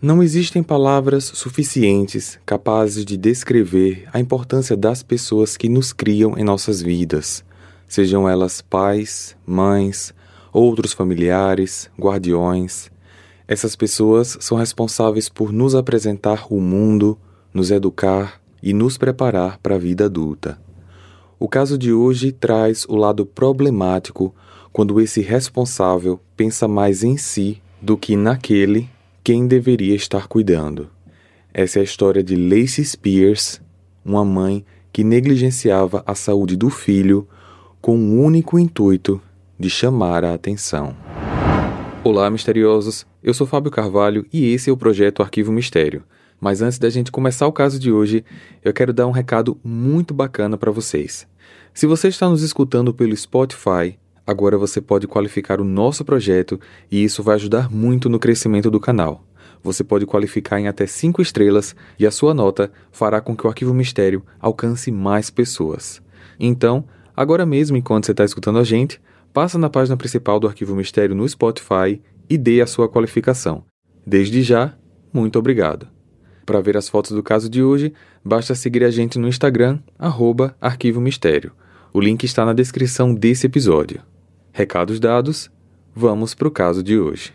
Não existem palavras suficientes capazes de descrever a importância das pessoas que nos criam em nossas vidas, sejam elas pais, mães, outros familiares, guardiões. Essas pessoas são responsáveis por nos apresentar o mundo, nos educar e nos preparar para a vida adulta. O caso de hoje traz o lado problemático quando esse responsável pensa mais em si do que naquele quem deveria estar cuidando. Essa é a história de Lacey Spears, uma mãe que negligenciava a saúde do filho com o único intuito de chamar a atenção. Olá, misteriosos! Eu sou Fábio Carvalho e esse é o projeto Arquivo Mistério. Mas antes da gente começar o caso de hoje, eu quero dar um recado muito bacana para vocês. Se você está nos escutando pelo Spotify, Agora você pode qualificar o nosso projeto e isso vai ajudar muito no crescimento do canal. Você pode qualificar em até 5 estrelas e a sua nota fará com que o Arquivo Mistério alcance mais pessoas. Então, agora mesmo enquanto você está escutando a gente, passa na página principal do Arquivo Mistério no Spotify e dê a sua qualificação. Desde já, muito obrigado. Para ver as fotos do caso de hoje, basta seguir a gente no Instagram, arroba Arquivo Mistério. O link está na descrição desse episódio. Recados dados, vamos para o caso de hoje.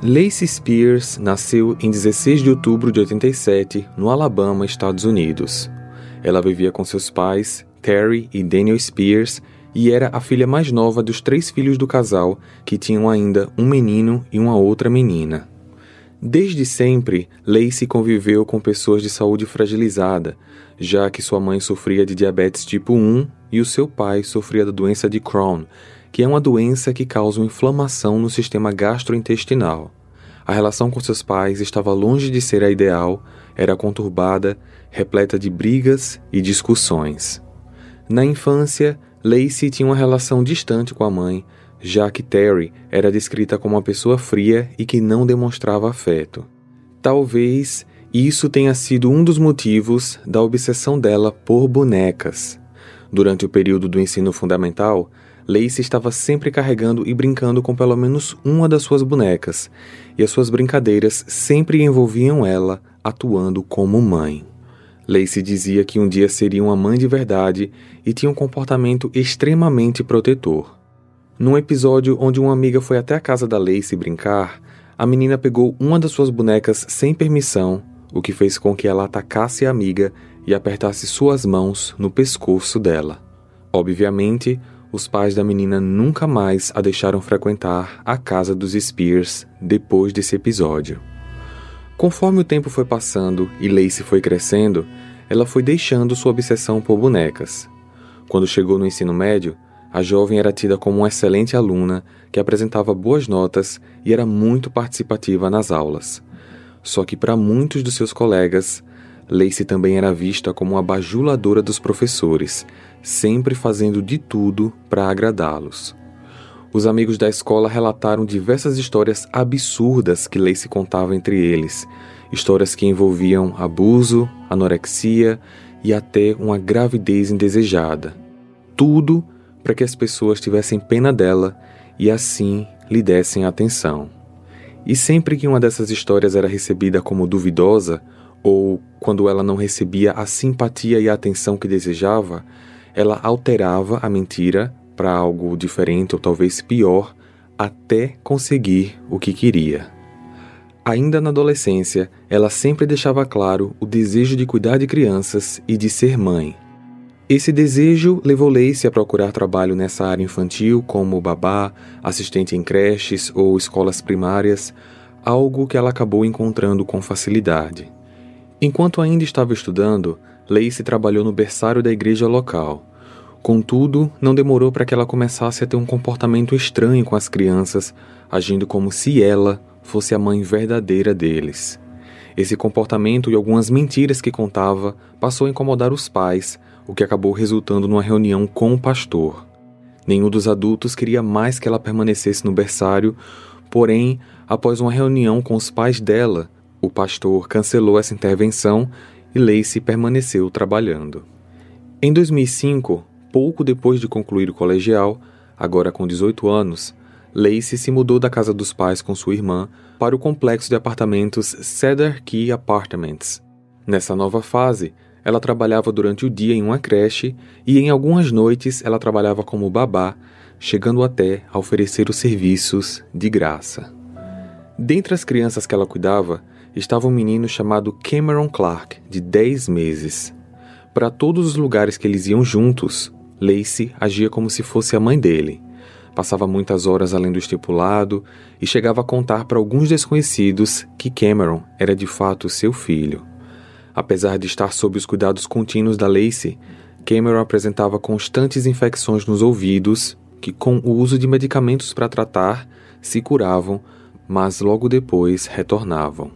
Lacey Spears nasceu em 16 de outubro de 87, no Alabama, Estados Unidos. Ela vivia com seus pais, Terry e Daniel Spears, e era a filha mais nova dos três filhos do casal, que tinham ainda um menino e uma outra menina. Desde sempre, Lacey conviveu com pessoas de saúde fragilizada, já que sua mãe sofria de diabetes tipo 1 e o seu pai sofria da doença de Crohn, que é uma doença que causa inflamação no sistema gastrointestinal. A relação com seus pais estava longe de ser a ideal, era conturbada, repleta de brigas e discussões. Na infância, Lacey tinha uma relação distante com a mãe, já que Terry era descrita como uma pessoa fria e que não demonstrava afeto. Talvez isso tenha sido um dos motivos da obsessão dela por bonecas. Durante o período do ensino fundamental, Lacey estava sempre carregando e brincando com pelo menos uma das suas bonecas, e as suas brincadeiras sempre envolviam ela atuando como mãe. Lacey dizia que um dia seria uma mãe de verdade e tinha um comportamento extremamente protetor. Num episódio onde uma amiga foi até a casa da Lacey brincar, a menina pegou uma das suas bonecas sem permissão, o que fez com que ela atacasse a amiga e apertasse suas mãos no pescoço dela. Obviamente, os pais da menina nunca mais a deixaram frequentar a casa dos Spears depois desse episódio. Conforme o tempo foi passando e Lacey foi crescendo, ela foi deixando sua obsessão por bonecas. Quando chegou no ensino médio, a jovem era tida como uma excelente aluna que apresentava boas notas e era muito participativa nas aulas. Só que para muitos dos seus colegas, Lacey também era vista como uma bajuladora dos professores, sempre fazendo de tudo para agradá-los. Os amigos da escola relataram diversas histórias absurdas que Lacey contava entre eles, histórias que envolviam abuso, anorexia e até uma gravidez indesejada. Tudo para que as pessoas tivessem pena dela e assim lhe dessem atenção. E sempre que uma dessas histórias era recebida como duvidosa, ou quando ela não recebia a simpatia e a atenção que desejava, ela alterava a mentira para algo diferente ou talvez pior, até conseguir o que queria. Ainda na adolescência, ela sempre deixava claro o desejo de cuidar de crianças e de ser mãe. Esse desejo levou Lacey a procurar trabalho nessa área infantil, como babá, assistente em creches ou escolas primárias, algo que ela acabou encontrando com facilidade. Enquanto ainda estava estudando, Lacey trabalhou no berçário da igreja local. Contudo, não demorou para que ela começasse a ter um comportamento estranho com as crianças, agindo como se ela fosse a mãe verdadeira deles. Esse comportamento e algumas mentiras que contava passou a incomodar os pais, o que acabou resultando numa reunião com o pastor. Nenhum dos adultos queria mais que ela permanecesse no berçário, porém, após uma reunião com os pais dela, o pastor cancelou essa intervenção e Lacey permaneceu trabalhando. Em 2005, pouco depois de concluir o colegial, agora com 18 anos, Lacey se mudou da casa dos pais com sua irmã para o complexo de apartamentos Cedar Key Apartments. Nessa nova fase, ela trabalhava durante o dia em uma creche e em algumas noites ela trabalhava como babá, chegando até a oferecer os serviços de graça. Dentre as crianças que ela cuidava, estava um menino chamado Cameron Clark, de 10 meses. Para todos os lugares que eles iam juntos, Lacey agia como se fosse a mãe dele. Passava muitas horas além do estipulado e chegava a contar para alguns desconhecidos que Cameron era de fato seu filho. Apesar de estar sob os cuidados contínuos da Lacey, Cameron apresentava constantes infecções nos ouvidos que, com o uso de medicamentos para tratar, se curavam, mas logo depois retornavam.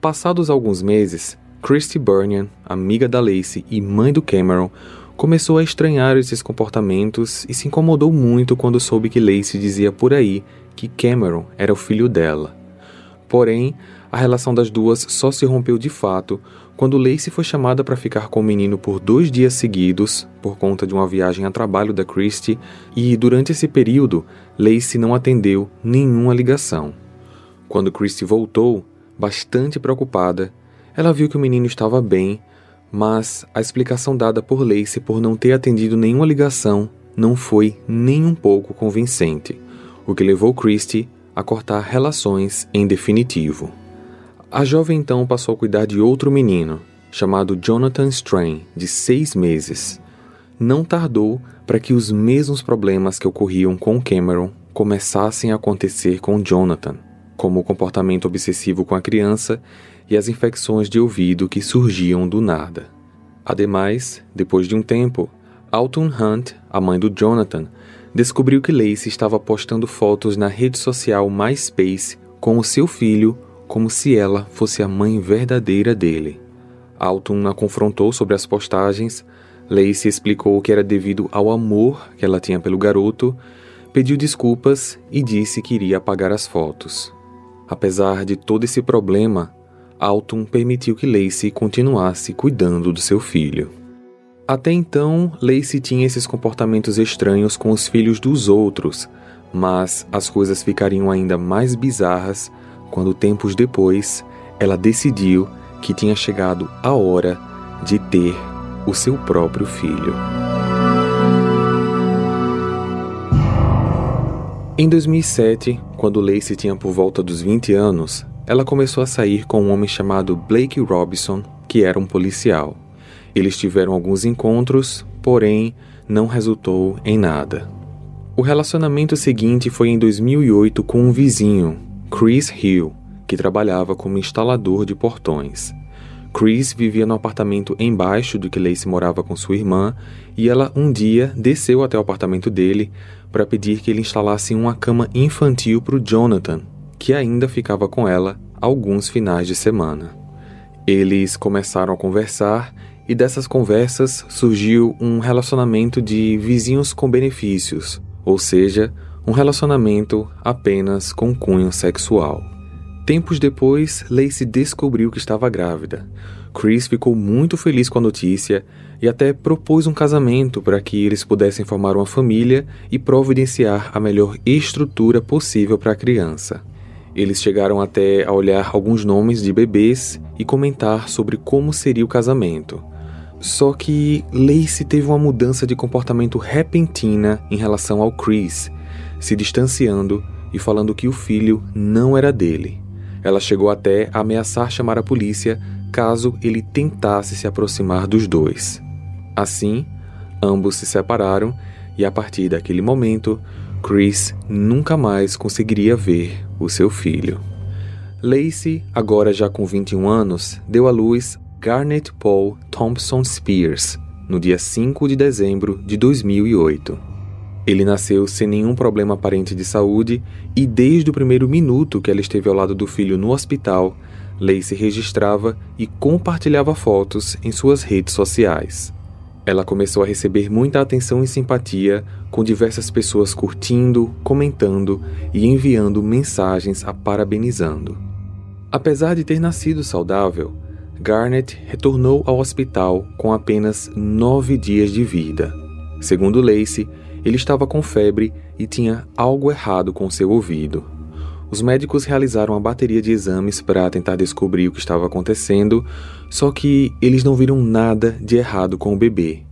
Passados alguns meses, Christy Burnian, amiga da Lacey e mãe do Cameron, começou a estranhar esses comportamentos e se incomodou muito quando soube que Lacey dizia por aí que Cameron era o filho dela. Porém, a relação das duas só se rompeu de fato quando Lacey foi chamada para ficar com o menino por dois dias seguidos, por conta de uma viagem a trabalho da Christie, e durante esse período, Lacey não atendeu nenhuma ligação. Quando Christie voltou, bastante preocupada, ela viu que o menino estava bem, mas a explicação dada por Lacey por não ter atendido nenhuma ligação não foi nem um pouco convincente, o que levou Christie a cortar relações em definitivo. A jovem então passou a cuidar de outro menino, chamado Jonathan Strain, de seis meses. Não tardou para que os mesmos problemas que ocorriam com Cameron começassem a acontecer com Jonathan, como o comportamento obsessivo com a criança e as infecções de ouvido que surgiam do nada. Ademais, depois de um tempo, Alton Hunt, a mãe do Jonathan, descobriu que Lacey estava postando fotos na rede social MySpace com o seu filho como se ela fosse a mãe verdadeira dele. Alton a confrontou sobre as postagens. Lacey explicou que era devido ao amor que ela tinha pelo garoto, pediu desculpas e disse que iria apagar as fotos. Apesar de todo esse problema, Alton permitiu que Lacey continuasse cuidando do seu filho. Até então, Lacey tinha esses comportamentos estranhos com os filhos dos outros, mas as coisas ficariam ainda mais bizarras quando tempos depois ela decidiu que tinha chegado a hora de ter o seu próprio filho. Em 2007, quando Lacey tinha por volta dos 20 anos, ela começou a sair com um homem chamado Blake Robinson, que era um policial. Eles tiveram alguns encontros, porém não resultou em nada. O relacionamento seguinte foi em 2008 com um vizinho, Chris Hill, que trabalhava como instalador de portões. Chris vivia no apartamento embaixo do que Lacey morava com sua irmã e ela um dia desceu até o apartamento dele para pedir que ele instalasse uma cama infantil para o Jonathan, que ainda ficava com ela alguns finais de semana. Eles começaram a conversar e dessas conversas surgiu um relacionamento de vizinhos com benefícios, ou seja, um relacionamento apenas com cunho sexual. Tempos depois, Lacey descobriu que estava grávida. Chris ficou muito feliz com a notícia e até propôs um casamento para que eles pudessem formar uma família e providenciar a melhor estrutura possível para a criança. Eles chegaram até a olhar alguns nomes de bebês e comentar sobre como seria o casamento. Só que Lacey teve uma mudança de comportamento repentina em relação ao Chris se distanciando e falando que o filho não era dele. Ela chegou até a ameaçar chamar a polícia caso ele tentasse se aproximar dos dois. Assim, ambos se separaram e a partir daquele momento, Chris nunca mais conseguiria ver o seu filho. Lacey, agora já com 21 anos, deu à luz Garnet Paul Thompson Spears no dia 5 de dezembro de 2008. Ele nasceu sem nenhum problema aparente de saúde e, desde o primeiro minuto que ela esteve ao lado do filho no hospital, Lacey registrava e compartilhava fotos em suas redes sociais. Ela começou a receber muita atenção e simpatia, com diversas pessoas curtindo, comentando e enviando mensagens a parabenizando. Apesar de ter nascido saudável, Garnet retornou ao hospital com apenas nove dias de vida Segundo Lacey, ele estava com febre e tinha algo errado com seu ouvido. Os médicos realizaram uma bateria de exames para tentar descobrir o que estava acontecendo, só que eles não viram nada de errado com o bebê.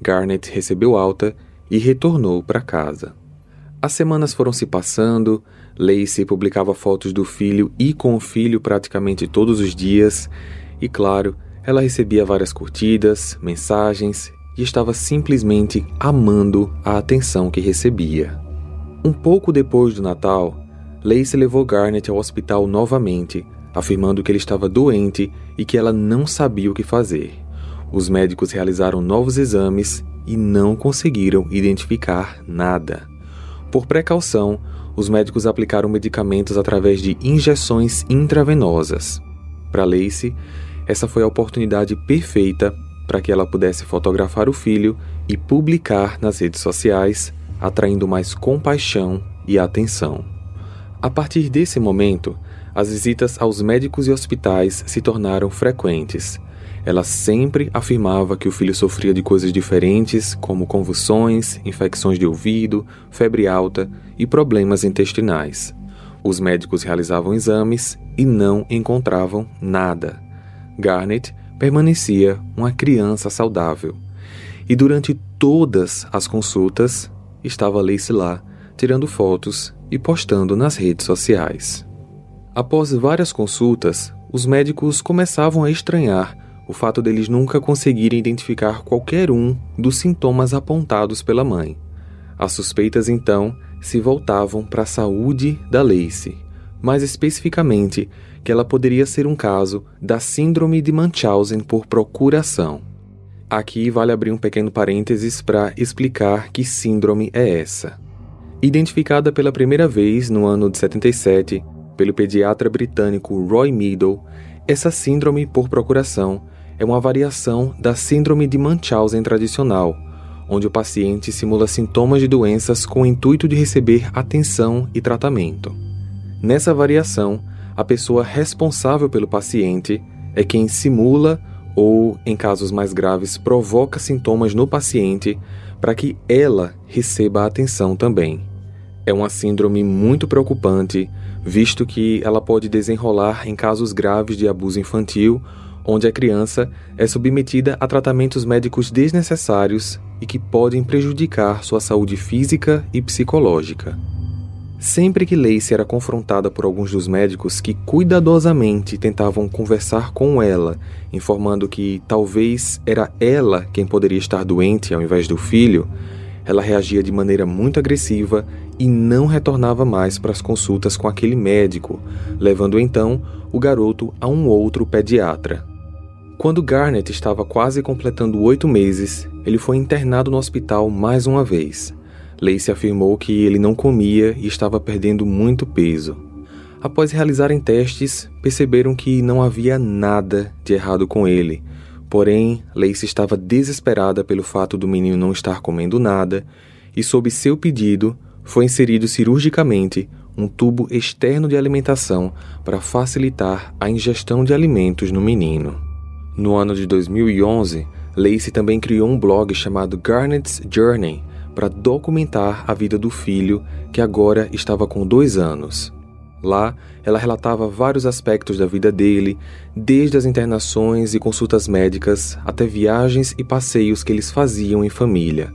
Garnet recebeu alta e retornou para casa. As semanas foram se passando, Lacey publicava fotos do filho e com o filho praticamente todos os dias, e claro, ela recebia várias curtidas, mensagens e estava simplesmente amando a atenção que recebia. Um pouco depois do Natal, Lacey levou Garnet ao hospital novamente, afirmando que ele estava doente e que ela não sabia o que fazer. Os médicos realizaram novos exames e não conseguiram identificar nada. Por precaução, os médicos aplicaram medicamentos através de injeções intravenosas. Para Lacey, essa foi a oportunidade perfeita para que ela pudesse fotografar o filho e publicar nas redes sociais, atraindo mais compaixão e atenção. A partir desse momento, as visitas aos médicos e hospitais se tornaram frequentes. Ela sempre afirmava que o filho sofria de coisas diferentes, como convulsões, infecções de ouvido, febre alta e problemas intestinais. Os médicos realizavam exames e não encontravam nada. Garnet permanecia uma criança saudável. E durante todas as consultas, estava Lacey lá, tirando fotos e postando nas redes sociais. Após várias consultas, os médicos começavam a estranhar o fato deles nunca conseguirem identificar qualquer um dos sintomas apontados pela mãe. As suspeitas então se voltavam para a saúde da Lacey, mais especificamente que ela poderia ser um caso da Síndrome de Munchausen por procuração. Aqui vale abrir um pequeno parênteses para explicar que síndrome é essa. Identificada pela primeira vez no ano de 77 pelo pediatra britânico Roy Meadow, essa síndrome por procuração é uma variação da Síndrome de Munchausen tradicional, onde o paciente simula sintomas de doenças com o intuito de receber atenção e tratamento. Nessa variação, a pessoa responsável pelo paciente é quem simula ou, em casos mais graves, provoca sintomas no paciente para que ela receba atenção também. É uma síndrome muito preocupante, visto que ela pode desenrolar em casos graves de abuso infantil, onde a criança é submetida a tratamentos médicos desnecessários e que podem prejudicar sua saúde física e psicológica. Sempre que Lacey era confrontada por alguns dos médicos que cuidadosamente tentavam conversar com ela, informando que talvez era ela quem poderia estar doente ao invés do filho, ela reagia de maneira muito agressiva e não retornava mais para as consultas com aquele médico, levando então o garoto a um outro pediatra. Quando Garnet estava quase completando oito meses, ele foi internado no hospital mais uma vez. Lacey afirmou que ele não comia e estava perdendo muito peso. Após realizarem testes, perceberam que não havia nada de errado com ele. Porém, Lacey estava desesperada pelo fato do menino não estar comendo nada e, sob seu pedido, foi inserido cirurgicamente um tubo externo de alimentação para facilitar a ingestão de alimentos no menino. No ano de 2011, Lacey também criou um blog chamado Garnet's Journey, para documentar a vida do filho, que agora estava com dois anos. Lá, ela relatava vários aspectos da vida dele, desde as internações e consultas médicas até viagens e passeios que eles faziam em família.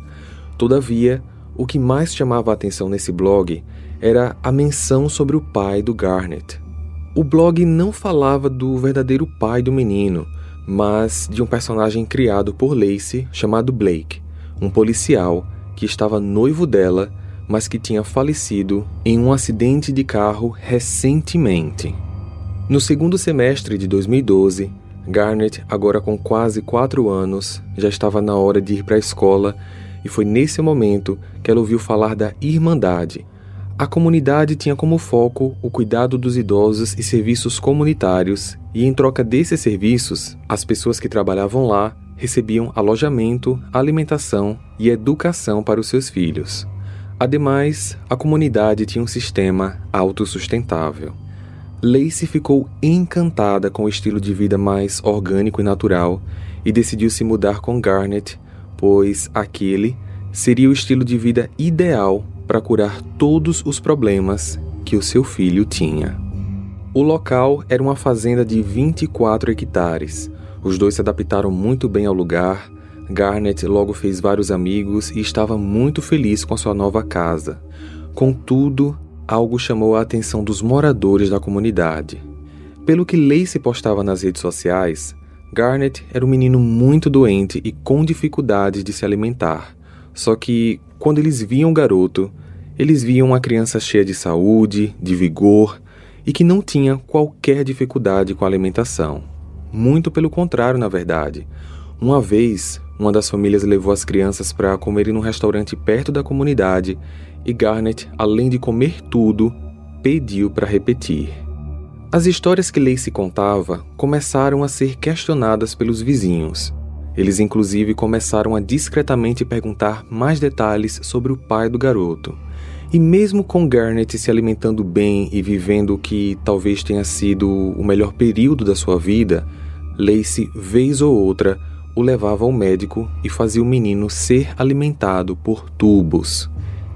Todavia, o que mais chamava a atenção nesse blog era a menção sobre o pai do Garnet. O blog não falava do verdadeiro pai do menino, mas de um personagem criado por Lacey chamado Blake, um policial que estava noivo dela, mas que tinha falecido em um acidente de carro recentemente. No segundo semestre de 2012, Garnet, agora com quase quatro anos, já estava na hora de ir para a escola e foi nesse momento que ela ouviu falar da Irmandade. A comunidade tinha como foco o cuidado dos idosos e serviços comunitários, e em troca desses serviços, as pessoas que trabalhavam lá recebiam alojamento, alimentação e educação para os seus filhos. Ademais, a comunidade tinha um sistema autossustentável. Lacey ficou encantada com o estilo de vida mais orgânico e natural e decidiu se mudar com Garnet, pois aquele seria o estilo de vida ideal para curar todos os problemas que o seu filho tinha. O local era uma fazenda de 24 hectares. Os dois se adaptaram muito bem ao lugar. Garnet logo fez vários amigos e estava muito feliz com a sua nova casa. Contudo, algo chamou a atenção dos moradores da comunidade. Pelo que Lacey postava nas redes sociais, Garnet era um menino muito doente e com dificuldades de se alimentar. Só que, quando eles viam o garoto, eles viam uma criança cheia de saúde, de vigor e que não tinha qualquer dificuldade com a alimentação. Muito pelo contrário, na verdade. Uma vez, uma das famílias levou as crianças para comerem num restaurante perto da comunidade e Garnet, além de comer tudo, pediu para repetir. As histórias que Lacey contava começaram a ser questionadas pelos vizinhos. Eles inclusive começaram a discretamente perguntar mais detalhes sobre o pai do garoto. E mesmo com Garnet se alimentando bem e vivendo o que talvez tenha sido o melhor período da sua vida, Lacey, vez ou outra, o levava ao médico e fazia o menino ser alimentado por tubos.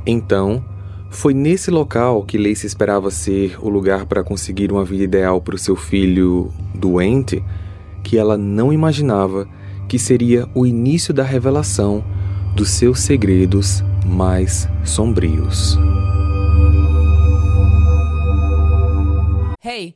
Então, foi nesse local que Lacey esperava ser o lugar para conseguir uma vida ideal para o seu filho doente, que ela não imaginava que seria o início da revelação dos seus segredos mais sombrios. Hey,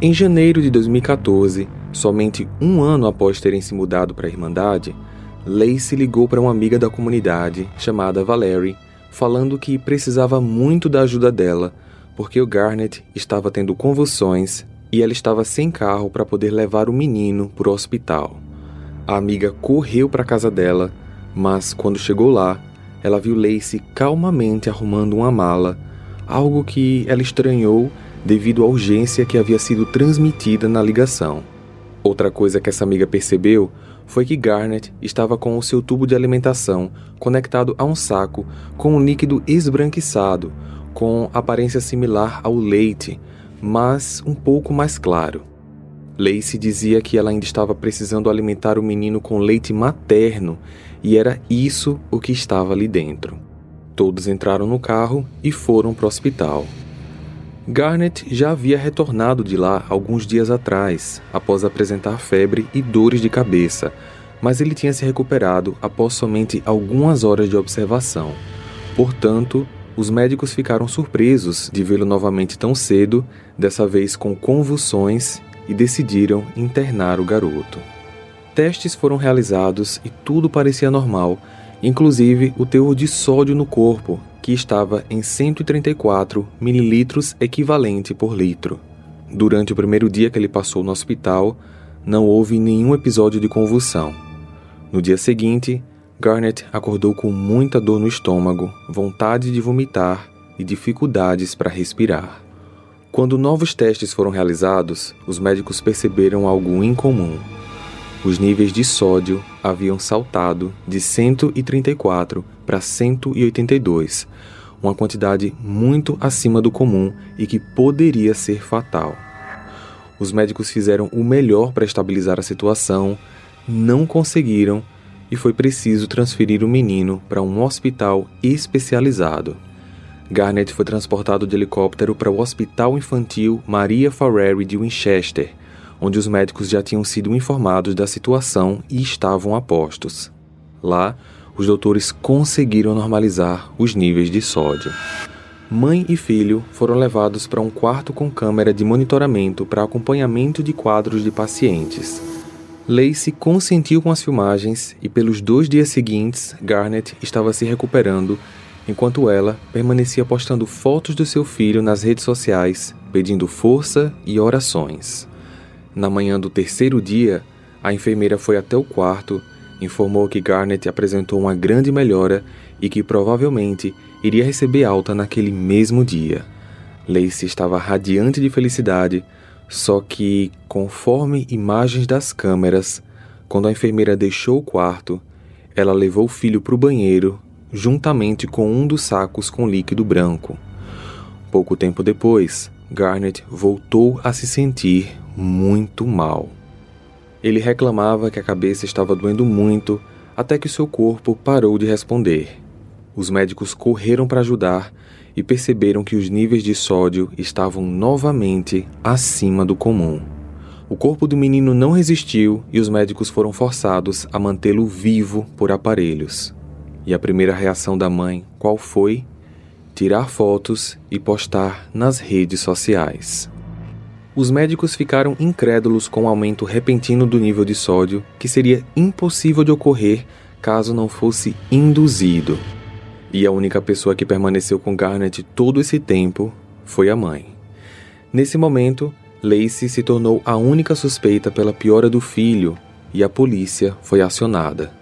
Em janeiro de 2014, somente um ano após terem se mudado para a Irmandade, Lacey ligou para uma amiga da comunidade chamada Valerie, falando que precisava muito da ajuda dela porque o Garnet estava tendo convulsões e ela estava sem carro para poder levar o menino para o hospital. A amiga correu para a casa dela, mas quando chegou lá, ela viu Lacey calmamente arrumando uma mala, algo que ela estranhou devido à urgência que havia sido transmitida na ligação. Outra coisa que essa amiga percebeu foi que Garnet estava com o seu tubo de alimentação conectado a um saco com um líquido esbranquiçado, com aparência similar ao leite, mas um pouco mais claro. Lacey dizia que ela ainda estava precisando alimentar o menino com leite materno e era isso o que estava ali dentro. Todos entraram no carro e foram para o hospital. Garnet já havia retornado de lá alguns dias atrás, após apresentar febre e dores de cabeça, mas ele tinha se recuperado após somente algumas horas de observação. Portanto, os médicos ficaram surpresos de vê-lo novamente tão cedo, dessa vez com convulsões, e decidiram internar o garoto. Testes foram realizados e tudo parecia normal, inclusive o teor de sódio no corpo, que estava em 134 mililitros equivalente por litro. Durante o primeiro dia que ele passou no hospital, não houve nenhum episódio de convulsão. No dia seguinte, Garnet acordou com muita dor no estômago, vontade de vomitar e dificuldades para respirar. Quando novos testes foram realizados, os médicos perceberam algo incomum. Os níveis de sódio haviam saltado de 134 para 182, uma quantidade muito acima do comum e que poderia ser fatal. Os médicos fizeram o melhor para estabilizar a situação, não conseguiram e foi preciso transferir o menino para um hospital especializado. Garnet foi transportado de helicóptero para o Hospital Infantil Maria Farreri de Winchester, onde os médicos já tinham sido informados da situação e estavam a postos. Lá, os doutores conseguiram normalizar os níveis de sódio. Mãe e filho foram levados para um quarto com câmera de monitoramento para acompanhamento de quadros de pacientes. Lacey consentiu com as filmagens e pelos dois dias seguintes, Garnet estava se recuperando, enquanto ela permanecia postando fotos do seu filho nas redes sociais, pedindo força e orações. Na manhã do terceiro dia, a enfermeira foi até o quarto informou que Garnet apresentou uma grande melhora e que provavelmente iria receber alta naquele mesmo dia. Lacey estava radiante de felicidade, só que, conforme imagens das câmeras, quando a enfermeira deixou o quarto, ela levou o filho para o banheiro juntamente com um dos sacos com líquido branco. Pouco tempo depois, Garnet voltou a se sentir muito mal. Ele reclamava que a cabeça estava doendo muito até que seu corpo parou de responder. Os médicos correram para ajudar e perceberam que os níveis de sódio estavam novamente acima do comum. O corpo do menino não resistiu e os médicos foram forçados a mantê-lo vivo por aparelhos. E a primeira reação da mãe, qual foi? Tirar fotos e postar nas redes sociais. Os médicos ficaram incrédulos com o aumento repentino do nível de sódio, que seria impossível de ocorrer caso não fosse induzido. E a única pessoa que permaneceu com Garnet todo esse tempo foi a mãe. Nesse momento, Lacey se tornou a única suspeita pela piora do filho e a polícia foi acionada.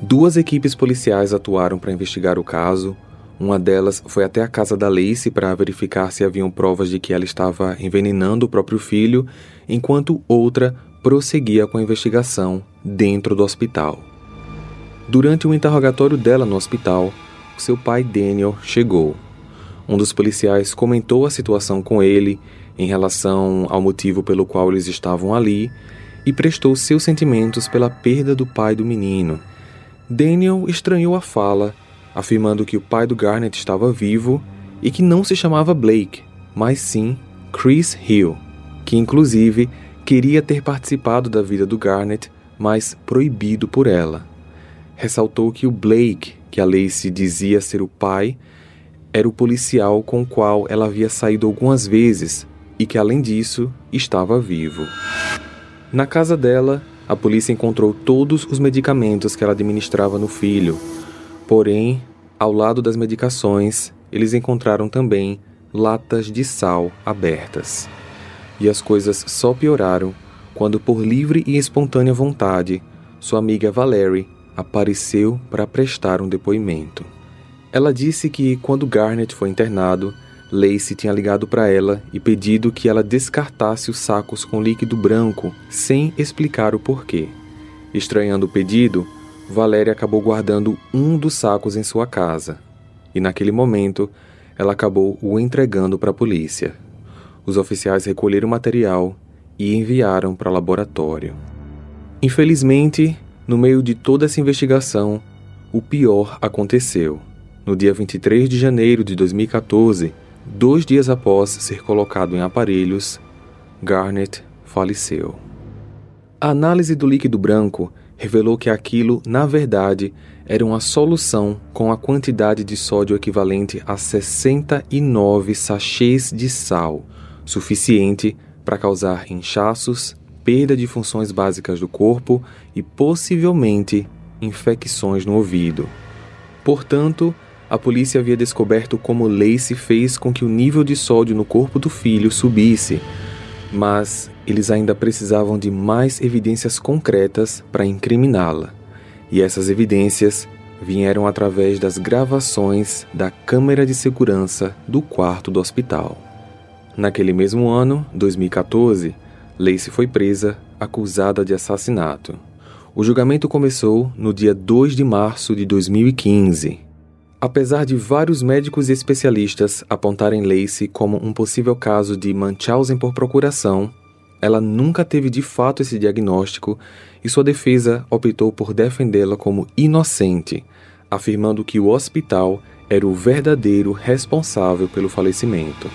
Duas equipes policiais atuaram para investigar o caso, uma delas foi até a casa da Lacey para verificar se haviam provas de que ela estava envenenando o próprio filho, enquanto outra prosseguia com a investigação dentro do hospital. Durante o interrogatório dela no hospital, seu pai Daniel chegou. Um dos policiais comentou a situação com ele em relação ao motivo pelo qual eles estavam ali e prestou seus sentimentos pela perda do pai do menino. Daniel estranhou a fala afirmando que o pai do Garnet estava vivo e que não se chamava Blake, mas sim Chris Hill, que inclusive queria ter participado da vida do Garnet, mas proibido por ela. Ressaltou que o Blake, que a Lacey dizia ser o pai, era o policial com o qual ela havia saído algumas vezes e que, além disso, estava vivo. Na casa dela, a polícia encontrou todos os medicamentos que ela administrava no filho, Porém, ao lado das medicações, eles encontraram também latas de sal abertas. E as coisas só pioraram quando, por livre e espontânea vontade, sua amiga Valerie apareceu para prestar um depoimento. Ela disse que, quando Garnet foi internado, Lacey tinha ligado para ela e pedido que ela descartasse os sacos com líquido branco sem explicar o porquê. Estranhando o pedido, Valéria acabou guardando um dos sacos em sua casa e, naquele momento, ela acabou o entregando para a polícia. Os oficiais recolheram o material e enviaram para o laboratório. Infelizmente, no meio de toda essa investigação, o pior aconteceu. No dia 23 de janeiro de 2014, dois dias após ser colocado em aparelhos, Garnet faleceu. A análise do líquido branco revelou que aquilo, na verdade, era uma solução com a quantidade de sódio equivalente a 69 sachês de sal, suficiente para causar inchaços, perda de funções básicas do corpo e possivelmente infecções no ouvido. Portanto, a polícia havia descoberto como Lacey fez com que o nível de sódio no corpo do filho subisse, mas eles ainda precisavam de mais evidências concretas para incriminá-la. E essas evidências vieram através das gravações da câmera de segurança do quarto do hospital. Naquele mesmo ano, 2014, Lacey foi presa, acusada de assassinato. O julgamento começou no dia 2 de março de 2015. Apesar de vários médicos e especialistas apontarem Lacey como um possível caso de Munchausen por procuração, ela nunca teve de fato esse diagnóstico e sua defesa optou por defendê-la como inocente, afirmando que o hospital era o verdadeiro responsável pelo falecimento.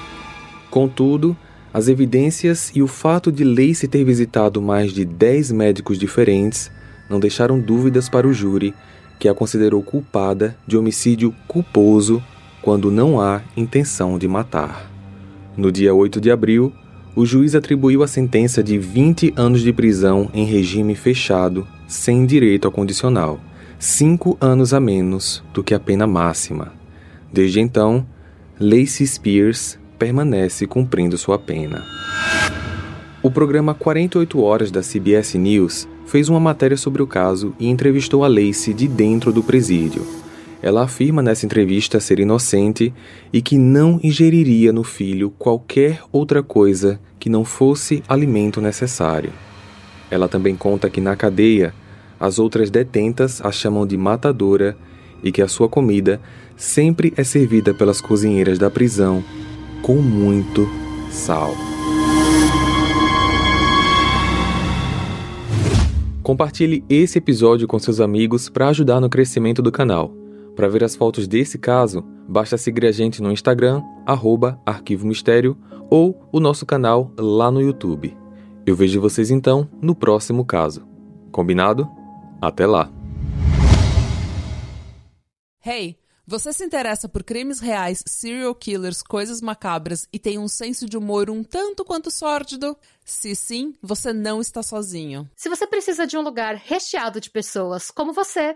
Contudo, as evidências e o fato de Lacey ter visitado mais de 10 médicos diferentes não deixaram dúvidas para o júri, que a considerou culpada de homicídio culposo quando não há intenção de matar. No dia 8 de abril, o juiz atribuiu a sentença de 20 anos de prisão em regime fechado, sem direito ao condicional, cinco anos a menos do que a pena máxima. Desde então, Lacey Spears permanece cumprindo sua pena. O programa 48 Horas da CBS News fez uma matéria sobre o caso e entrevistou a Lacey de dentro do presídio. Ela afirma nessa entrevista ser inocente e que não ingeriria no filho qualquer outra coisa que não fosse alimento necessário. Ela também conta que na cadeia, as outras detentas a chamam de matadora e que a sua comida sempre é servida pelas cozinheiras da prisão com muito sal. Compartilhe esse episódio com seus amigos para ajudar no crescimento do canal. Para ver as fotos desse caso, basta seguir a gente no Instagram, arroba Arquivo Mistério, ou o nosso canal lá no YouTube. Eu vejo vocês então no próximo caso. Combinado? Até lá! Hey, você se interessa por crimes reais, serial killers, coisas macabras e tem um senso de humor um tanto quanto sórdido? Se sim, você não está sozinho. Se você precisa de um lugar recheado de pessoas como você,